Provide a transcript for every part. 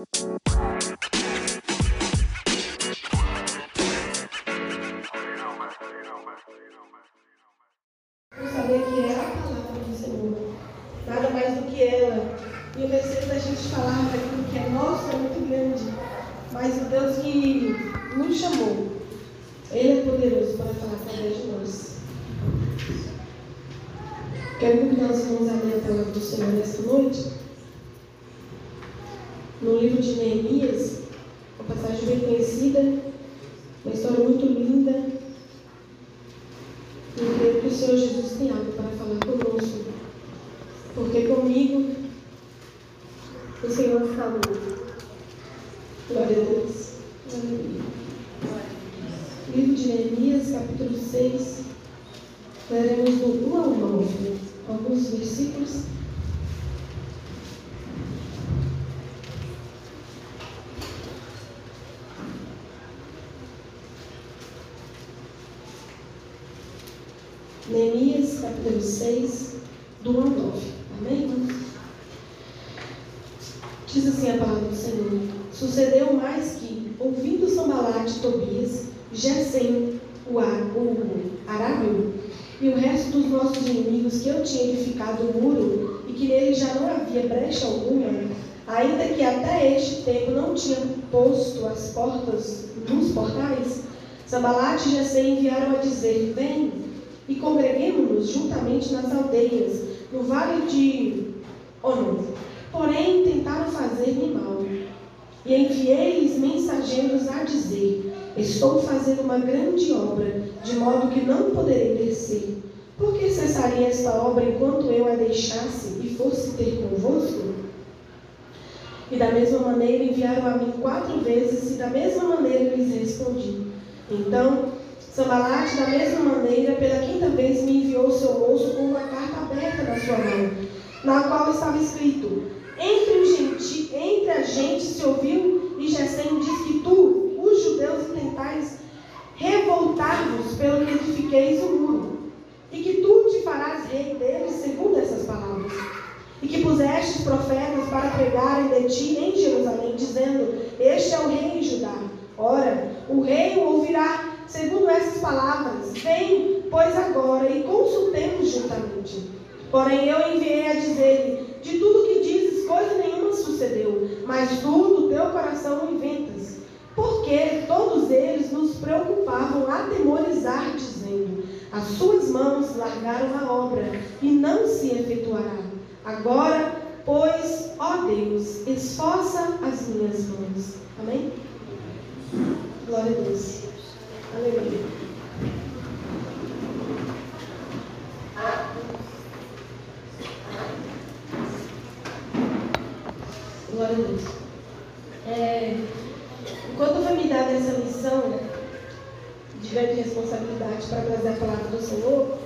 saber Neemias, capítulo 6, do 1 ao 9. Amém? Diz assim a palavra do Senhor. Sucedeu mais que, ouvindo Sambalate, Tobias, Gesem, o, o Arábio, e o resto dos nossos inimigos que eu tinha edificado o muro e que nele já não havia brecha alguma, ainda que até este tempo não tinha posto as portas nos portais, Sambalate e Gesem enviaram a dizer: Vem e congreguemos-nos juntamente nas aldeias, no vale de Ono. Porém, tentaram fazer-me mal. E enviei-lhes mensageiros a dizer: Estou fazendo uma grande obra, de modo que não poderei descer. Por que cessaria esta obra enquanto eu a deixasse e fosse ter convosco? E da mesma maneira enviaram a mim quatro vezes, e da mesma maneira lhes respondi. Então, Sambalate, da mesma maneira, pela quinta vez me enviou o seu moço com uma carta aberta na sua mão, na qual estava escrito: Entre, genti, entre a gente se ouviu, e Gesem diz que tu, os judeus, intentais revoltar-vos pelo que edifiqueis o muro, e que tu te farás rei deles, segundo essas palavras. E que pusestes profetas para pregarem de ti em Jerusalém, dizendo: Este é o rei em Judá. Ora, o rei o ouvirá segundo essas palavras: Vem, pois agora, e consultemos juntamente. Porém, eu enviei a dizer-lhe: De tudo que dizes, coisa nenhuma sucedeu, mas tu do teu coração inventas. Porque todos eles nos preocupavam atemorizar, dizendo: As suas mãos largaram a obra, e não se efetuará. Agora, pois, ó Deus, esforça as minhas mãos. Amém? Glória a Deus. Aleluia. Glória a Deus. É, enquanto foi me dada essa missão de grande responsabilidade para trazer a palavra do Senhor,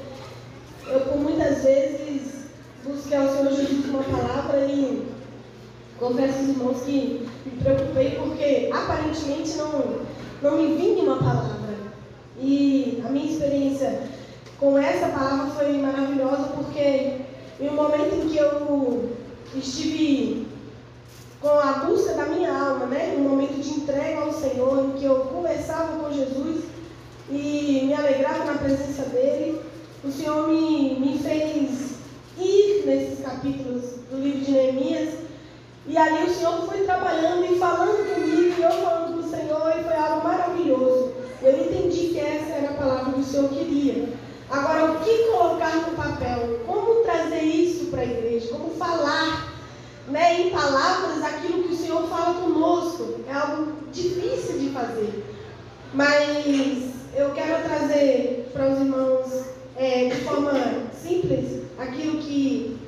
eu por muitas vezes busquei ao Senhor Jesus uma palavra e confesso aos irmãos que me preocupei porque aparentemente não, não me vinha uma palavra. E a minha experiência com essa palavra foi maravilhosa porque em um momento em que eu estive com a busca da minha alma, né? Um momento de entrega ao Senhor, em que eu conversava com Jesus e me alegrava na presença dele, o Senhor me, me fez ir nesses capítulos do livro de Neemias e ali o Senhor foi trabalhando e falando comigo, e eu falando com o Senhor, e foi algo maravilhoso. Eu entendi que essa era a palavra que o Senhor queria. Agora, o que colocar no papel? Como trazer isso para a igreja? Como falar né, em palavras aquilo que o Senhor fala conosco? É algo difícil de fazer. Mas eu quero trazer para os irmãos é, de forma simples aquilo que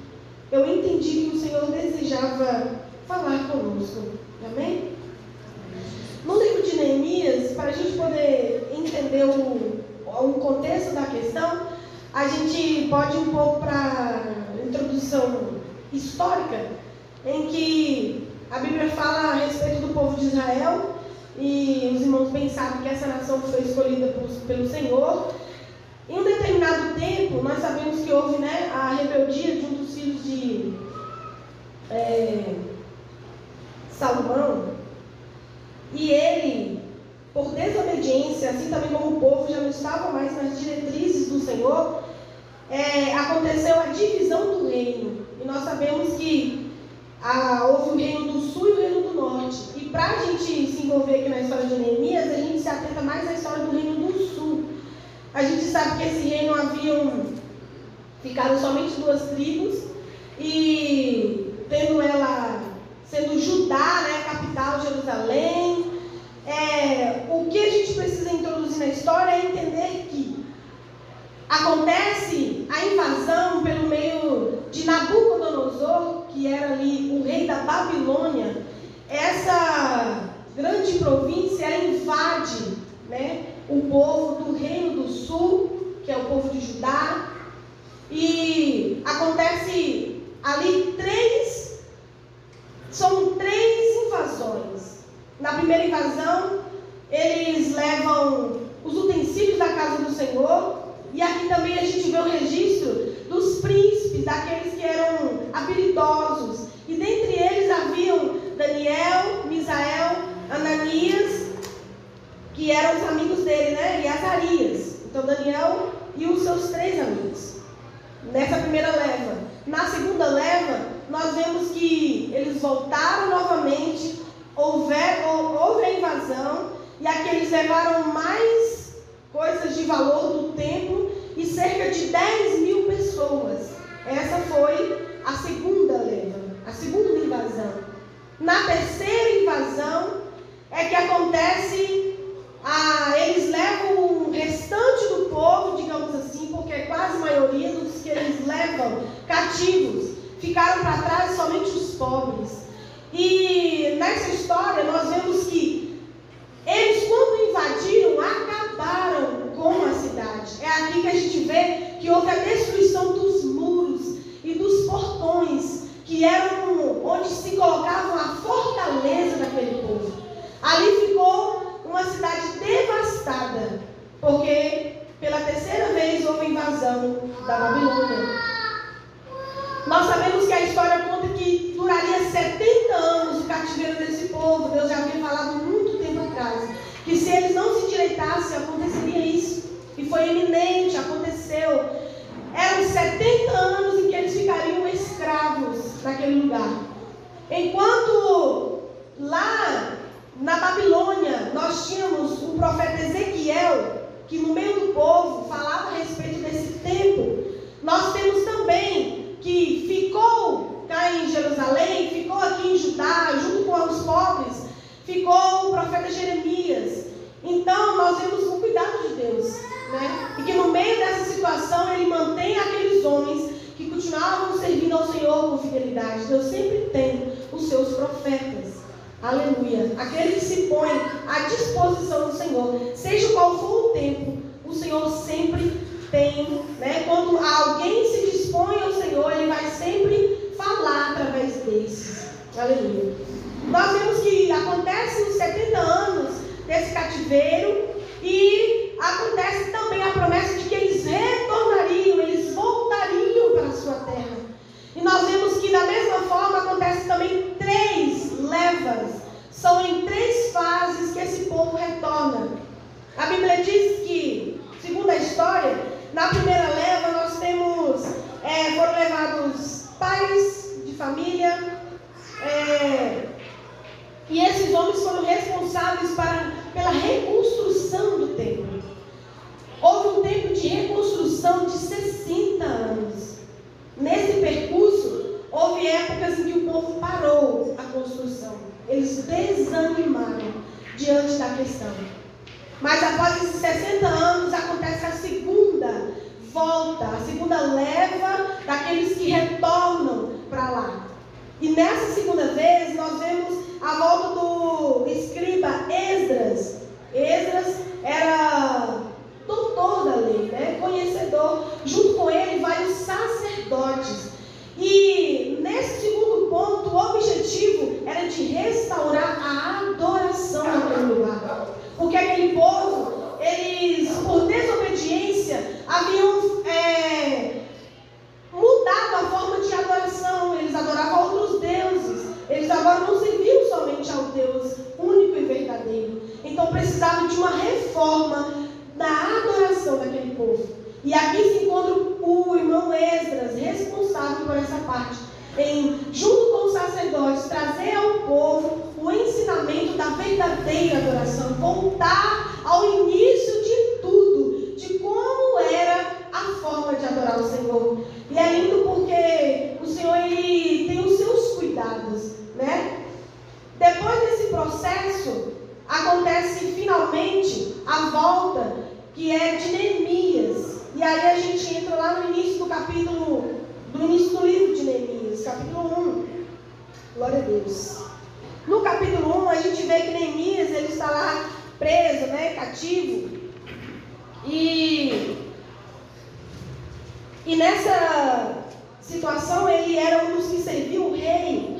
eu entendi que o Senhor desejava falar conosco. Amém? No livro de Neemias, para a gente poder entender o, o contexto da questão, a gente pode ir um pouco para a introdução histórica, em que a Bíblia fala a respeito do povo de Israel, e os irmãos bem sabem que essa nação foi escolhida por, pelo Senhor. Em um determinado tempo, nós sabemos que houve né, a rebeldia de um dos filhos de. É, Salomão, e ele, por desobediência, assim também como o povo já não estava mais nas diretrizes do Senhor, é, aconteceu a divisão do reino. E nós sabemos que ah, houve o reino do sul e o reino do norte. E para a gente se envolver aqui na história de Neemias, a gente se atenta mais à história do reino do sul. A gente sabe que esse reino haviam ficado somente duas tribos e tendo ela sendo Judá, né, capital Jerusalém. É, o que a gente precisa introduzir na história é entender que acontece a invasão pelo meio de Nabucodonosor, que era ali o rei da Babilônia. Essa grande província invade né, o povo do reino do sul, que é o povo de Judá, e acontece ali três, são três invasões. Na primeira invasão, eles levam os utensílios da casa do Senhor, e aqui também a gente vê o registro dos príncipes, daqueles que eram habilidosos. E dentre eles haviam Daniel, Misael, Ananias, que eram os amigos dele, né? E Azarias. Então Daniel e os seus três amigos nessa primeira leva. Na segunda leva, nós vemos que eles voltaram novamente, houver, houve a invasão, e aqui eles levaram mais coisas de valor do templo e cerca de 10 mil pessoas. Essa foi a segunda leva, a segunda invasão. Na terceira invasão é que acontece, a, eles levam o restante do povo, digamos assim, porque é quase a maioria dos que eles levam cativos. Ficaram para trás somente os pobres. E nessa história nós vemos que eles, quando invadiram, acabaram com a cidade. É aqui que a gente vê que houve a destruição dos muros e dos portões, que eram onde se colocava a fortaleza daquele povo. Ali ficou uma cidade devastada, porque pela terceira vez houve invasão da Babilônia. Nós sabemos que a história conta que duraria 70 anos o cativeiro desse povo. Deus já havia falado muito Que se eles não se endireitassem, aconteceria isso. E foi eminente, aconteceu. Eram 70 anos em que eles ficariam escravos naquele lugar. Enquanto lá na Babilônia nós tínhamos o profeta Ezequiel, que no meio do povo falava a respeito desse tempo, nós temos também que ficou cá em Jerusalém, ficou aqui em Judá, junto com os pobres, ficou o profeta Jeremias. Então nós vemos o cuidado de Deus, né? E que no meio dessa situação ele mantém aqueles homens que continuavam servindo ao Senhor com fidelidade. Deus sempre tem os seus profetas. Aleluia. Aquele que se põe à disposição do Senhor, seja qual for o tempo, o Senhor sempre tem, né? Quando alguém se dispõe ao Senhor, ele vai sempre falar através desses. Aleluia. Nós vemos que acontece os 70 anos desse cativeiro e acontece também a promessa de que eles retornariam, eles voltariam para a sua terra. E nós vemos que da mesma forma acontece também três levas. São em três fases que esse povo retorna. A Bíblia diz que, segundo a história, na primeira leva nós temos, é, foram levados pais de família, é, e esses homens foram responsáveis para, pela reconstrução do templo. Houve um tempo de reconstrução de 60 anos. Nesse percurso, houve épocas em que o povo parou a construção. Eles desanimaram diante da questão. Mas após esses 60 anos, acontece a segunda volta, a segunda leva daqueles que retornam para lá. E nessa segunda vez, nós vemos a volta do escriba Esdras. Esdras era doutor da lei, né? conhecedor. Junto com ele vai os sacerdotes. E nesse segundo ponto, o objetivo era de restaurar a adoração naquele lugar. Porque aquele povo, eles, por desobediência, haviam é, mudado a forma de adoração. Eles adoravam outros deuses. Eles agora não se precisava de uma reforma da adoração daquele povo. E aqui se encontra o irmão Esdras, responsável por essa parte, em, junto com os sacerdotes, trazer ao povo o ensinamento da verdadeira adoração, voltar ao início de tudo, de como era a forma de adorar o Senhor. E é lindo porque o Senhor ele tem os seus cuidados, né? Depois desse processo, acontece finalmente a volta que é de Neemias. E aí a gente entra lá no início do capítulo, do início do livro de Neemias, capítulo 1. Glória a Deus. No capítulo 1 a gente vê que Neemias ele está lá preso, né, cativo. E, e nessa situação ele era um dos que serviu o rei.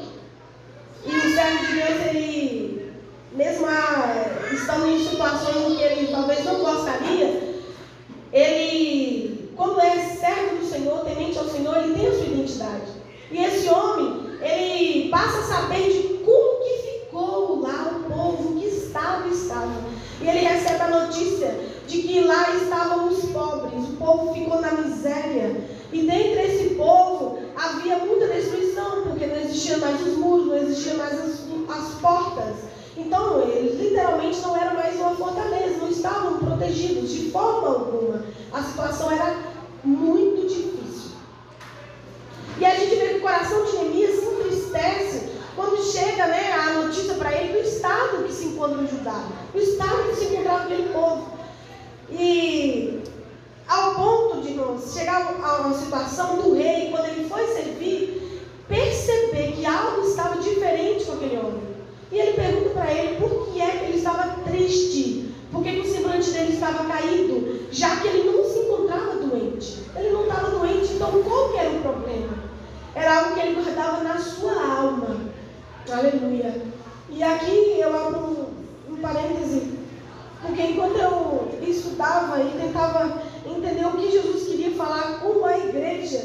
E o servo de Deus, ele, mesmo estando em situações que ele talvez não gostaria, ele, quando é servo do Senhor, temente ao Senhor, ele tem a sua identidade. E esse homem, ele passa a saber de como que ficou lá o povo que estava estava. E ele recebe a notícia de que lá estavam os pobres, o povo ficou na miséria. E dentro desse povo havia muita destruição, porque não existiam mais os muros, não existiam mais as, as portas. Então, eles literalmente não eram mais uma fortaleza, não estavam protegidos de forma alguma. A situação era muito difícil. E a gente vê que o coração de Neemias se entristece quando chega né, a notícia para ele do estado que se encontra o Judá, o estado que se encontrava aquele povo. E ao ponto de nós chegar a uma situação do rei, quando ele foi servir, perceber que algo estava diferente com aquele homem. E ele pergunta para ele por que é que ele estava triste, por que, o semblante dele estava caído, já que ele não se encontrava doente. Ele não estava doente, então qual que era o problema? Era algo que ele guardava na sua alma. Aleluia. E aqui eu abro um, um parêntese, porque enquanto eu estudava e tentava entender o que Jesus queria falar com a igreja,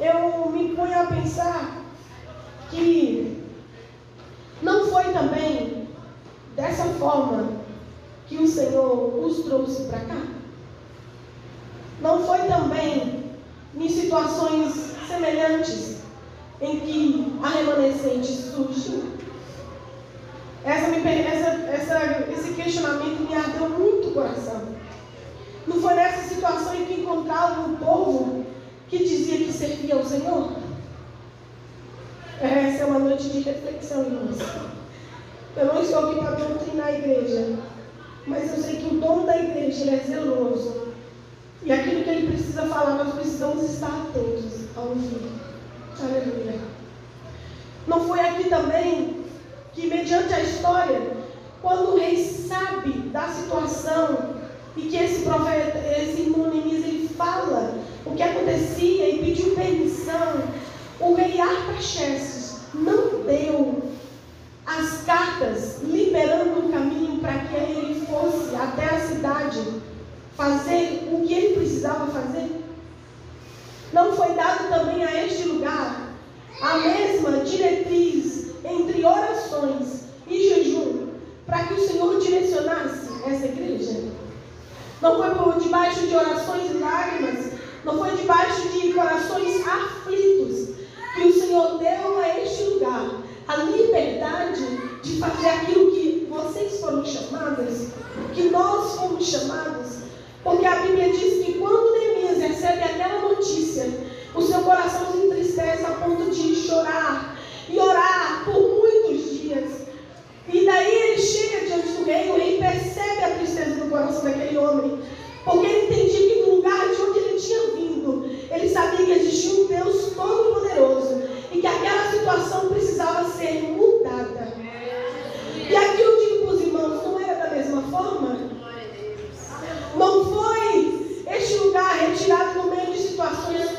eu me ponho a pensar que não foi também dessa forma que o Senhor os trouxe para cá? Não foi também em situações semelhantes em que a remanescente surgiu? Essa, essa, essa, esse questionamento me ardeu muito o coração. Não foi nessa situação em que encontrava um povo que dizia que servia ao Senhor? Essa é uma noite de reflexão, irmãos. Eu não estou aqui para doutrinar a igreja, mas eu sei que o dono da igreja é zeloso. E aquilo que ele precisa falar, nós precisamos estar atentos ao ouvir. Aleluia. Não foi aqui também que, mediante a história, quando o rei sabe da situação e que esse profeta, esse irmão ele fala o que acontecia e pediu permissão o rei Artaxerxes não deu as cartas liberando o caminho para que ele fosse até a cidade fazer o que ele precisava fazer? Não foi dado também a este lugar a mesma diretriz entre orações e jejum para que o Senhor direcionasse essa igreja? Não foi por debaixo de orações e lágrimas, não foi debaixo de corações aflitos que o Senhor deu a este lugar a liberdade de fazer aquilo que vocês foram chamadas, que nós fomos chamados. Porque a Bíblia diz que quando Neemias recebe aquela notícia, o seu coração se entristece a ponto de chorar e orar por muitos dias. E daí ele chega diante do rei, o rei percebe a tristeza do coração daquele homem, porque ele entendia que no lugar de onde ele tinha vindo, ele sabia que existia um Deus todo-poderoso e que aquela situação precisava ser mudada. E aqui eu digo para os irmãos: não era da mesma forma? Situações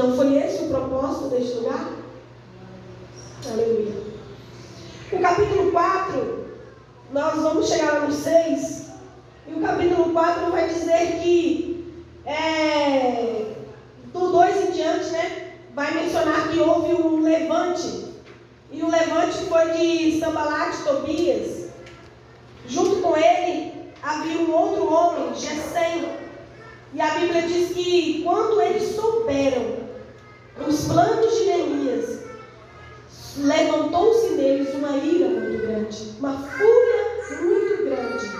Não foi esse o propósito deste lugar? Aleluia. O capítulo 4, nós vamos chegar no 6, e o capítulo 4 vai dizer que é, do 2 em diante, né, vai mencionar que houve um levante. E o levante foi de Sambalat Tobias. Junto com ele havia um outro homem, Gesem. E a Bíblia diz que quando eles souberam os planos de Neemias, levantou-se neles uma ira muito grande, uma fúria muito grande,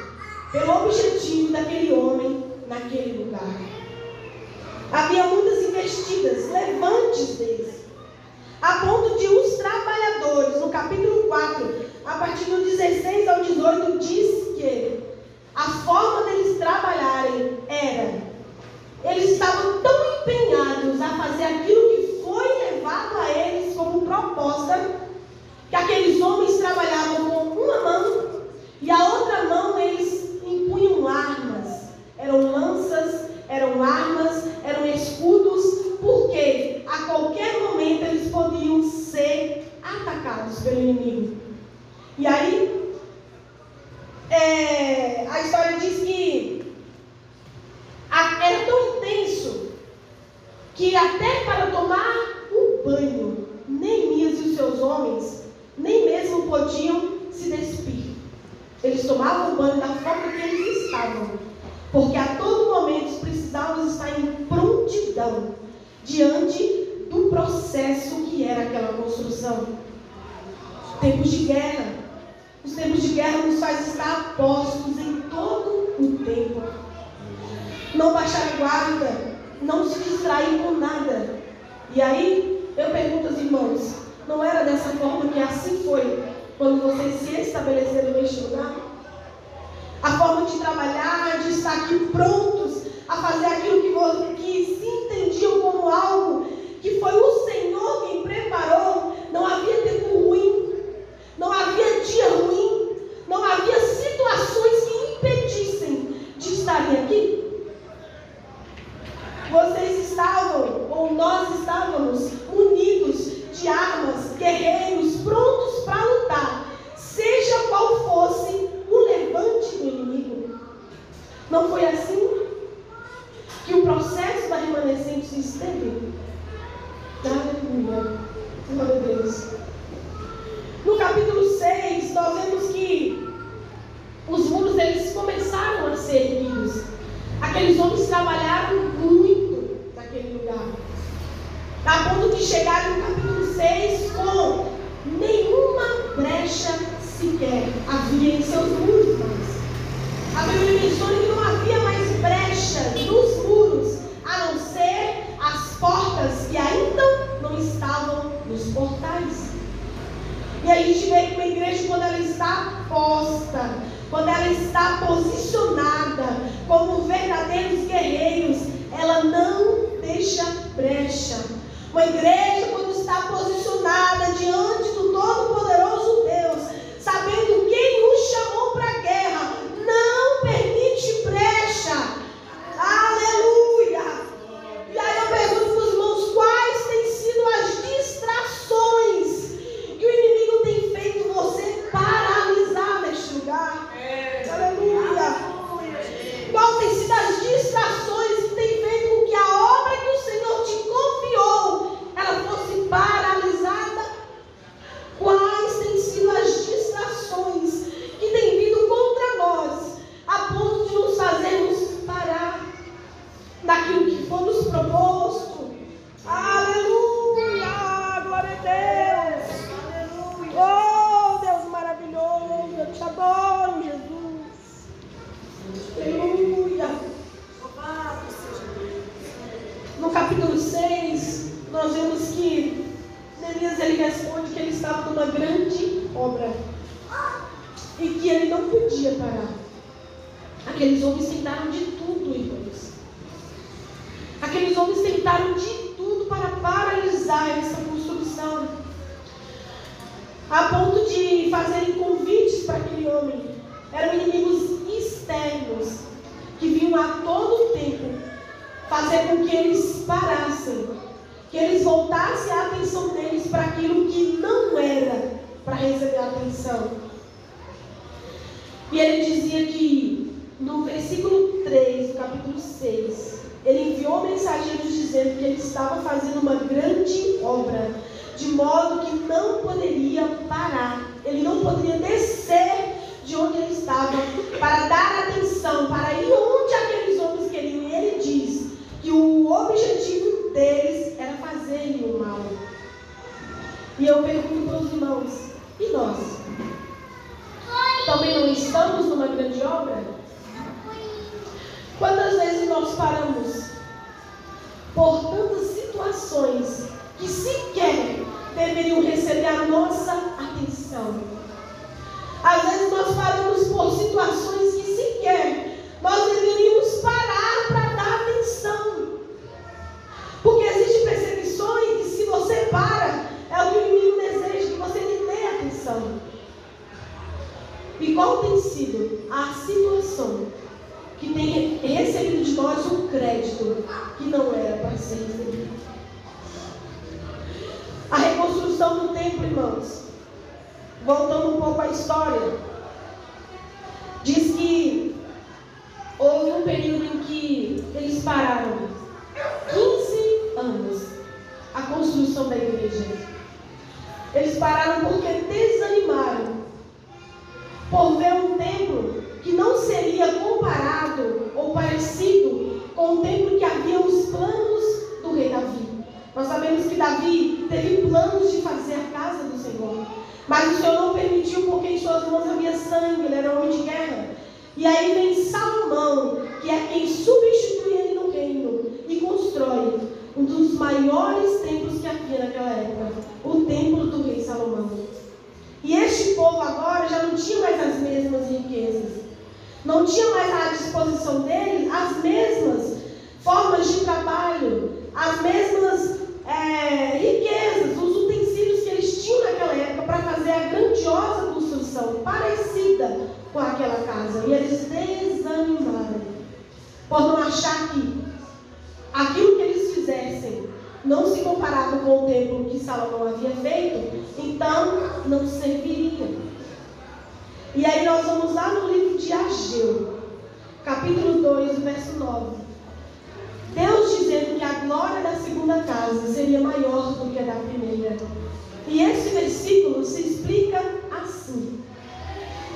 pelo objetivo daquele homem naquele lugar. Havia muitas investidas, levantes deles, a ponto de os trabalhadores, no capítulo 4, a partir do 16 ao 18, diz que a forma deles trabalharem era, eles estavam tão empenhados a fazer aquilo que foi levado a eles como proposta, que aqueles homens trabalhavam com uma mão e a outra mão eles empunham armas, eram lanças, eram armas, eram escudos, porque a qualquer momento eles podiam ser atacados pelo inimigo. E aí, é, a história diz que a, era tão intenso que até para tomar o banho, Neemias e os seus homens nem mesmo podiam se despir. Eles tomavam o banho da forma que eles estavam, porque a todo momento precisavam estar em prontidão diante do processo que era aquela construção. Tempos de guerra. Os tempos de guerra nos faz estar postos em todo o tempo. Não baixar a guarda, não se distrair com nada. E aí, eu pergunto aos irmãos, não era dessa forma que assim foi quando vocês se estabeleceram neste lugar? A forma de trabalhar, de estar aqui prontos a fazer aquilo que, que se entendiam como algo que foi o Senhor quem preparou. Não havia tempo ruim, não havia dia ruim, não havia situações que impedissem de estarem aqui. Vocês estavam, ou nós estávamos, unidos de armas, guerreiros, prontos para lutar, seja qual fosse o levante do inimigo. Não foi assim que o processo da remanescente se esteve? Aleluia. Glória a Deus. No capítulo 6, nós vemos que os muros eles começaram a ser erguidos. Aqueles homens trabalharam muito naquele lugar. A ponto de chegar no capítulo 6 com nenhuma brecha sequer havia em seus muros. A Bíblia menciona que não havia mais brecha nos muros, a não ser as portas que ainda não estavam nos portais. E a gente vê que uma igreja, quando ela está posta, quando ela está posicionada como verdadeiros guerreiros, ela não deixa brecha. Uma igreja, quando está posicionada diante do Todo-Poderoso 16, ele enviou mensageiros dizendo que ele estava fazendo uma grande obra, de modo que não poderia parar, ele não poderia descer de onde ele estava para dar atenção, para ir onde aqueles homens queriam. E ele diz que o objetivo deles era fazer o mal. E eu pergunto para os irmãos: e nós? Também não estamos numa grande obra? Quantas vezes nós paramos por tantas situações que sequer deveriam receber a nossa atenção? Às vezes nós paramos por situações que sequer nós deveríamos parar para dar atenção. Porque existem perseguições que se você para, é o que o inimigo deseja, que você lhe dê atenção. E qual tem sido a situação que tem recebido de nós um crédito que não era para ser recebido? A reconstrução do templo, irmãos, voltando um pouco à história, diz que houve um período em que eles pararam 15 anos a construção da igreja. Eles pararam porque desanimaram por ver um templo que não seria comparado ou parecido com o templo que havia os planos do rei Davi. Nós sabemos que Davi teve planos de fazer a casa do Senhor. Mas o Senhor não permitiu porque em suas mãos havia sangue, ele era homem de guerra. E aí vem Salomão, que é quem substitui ele no reino e constrói um dos maiores templos que havia naquela época, o templo do rei Salomão. E este povo agora já não tinha mais as mesmas riquezas, não tinha mais à disposição deles as mesmas formas de trabalho, as mesmas é, riquezas, os utensílios que eles tinham naquela época para fazer a grandiosa construção parecida com aquela casa. E eles desanimaram por não achar que aquilo que eles fizessem não se comparava com o templo que Salomão havia feito, então não serviria. E aí nós vamos lá no livro de Ageu, capítulo 2, verso 9. Deus dizendo que a glória da segunda casa seria maior do que a da primeira. E esse versículo se explica assim.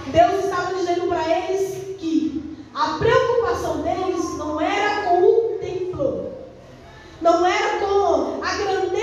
Deus estava dizendo para eles que a preocupação deles não era com o templo, não era com a grandeza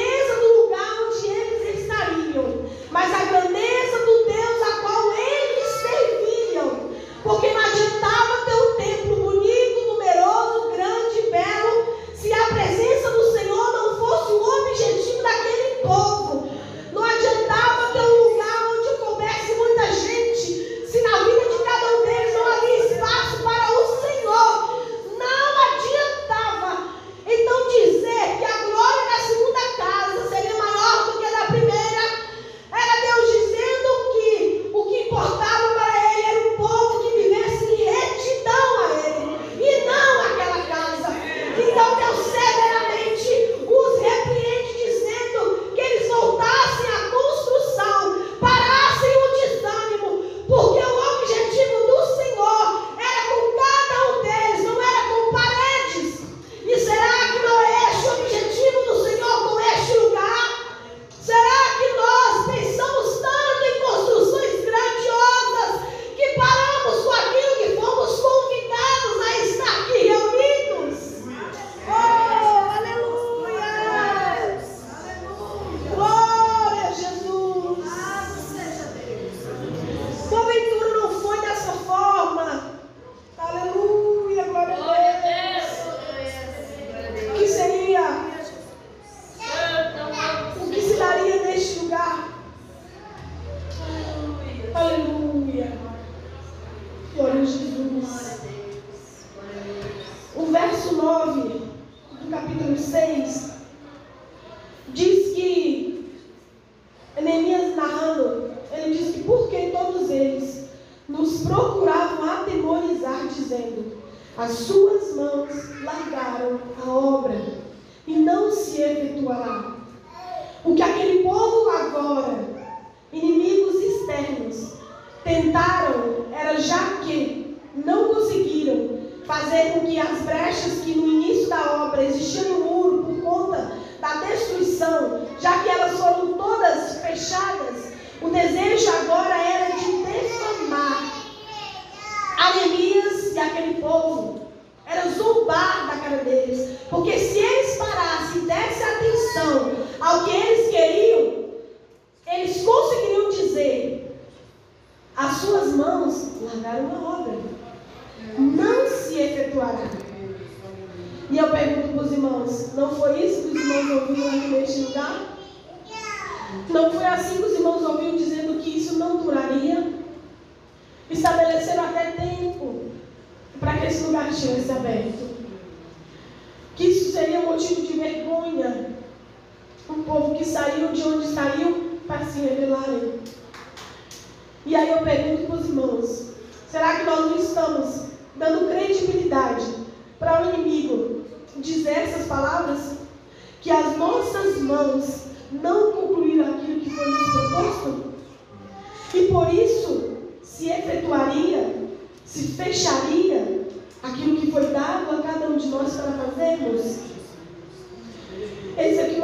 days.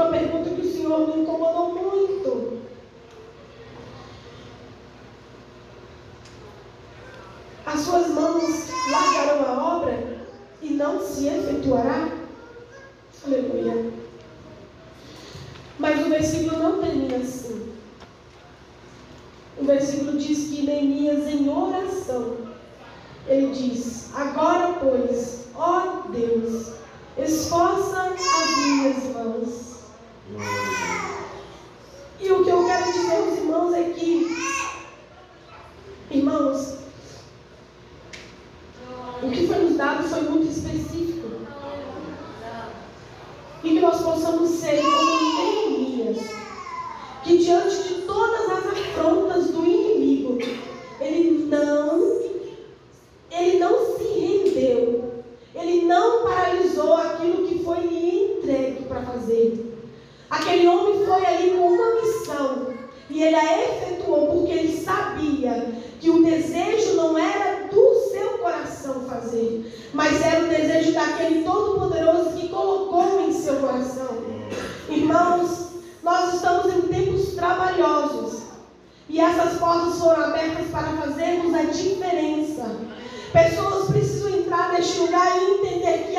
uma pergunta que o Senhor me incomodou muito. e ele a efetuou porque ele sabia que o desejo não era do seu coração fazer, mas era o desejo daquele Todo-Poderoso que colocou em seu coração. Irmãos, nós estamos em tempos trabalhosos e essas portas foram abertas para fazermos a diferença. Pessoas precisam entrar neste lugar e entender que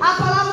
A palavra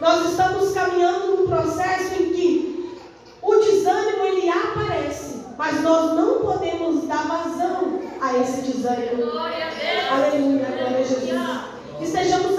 Nós estamos caminhando num processo em que o desânimo ele aparece, mas nós não podemos dar vazão a esse desânimo. Glória a Deus. Aleluia, glória a Jesus. Estejamos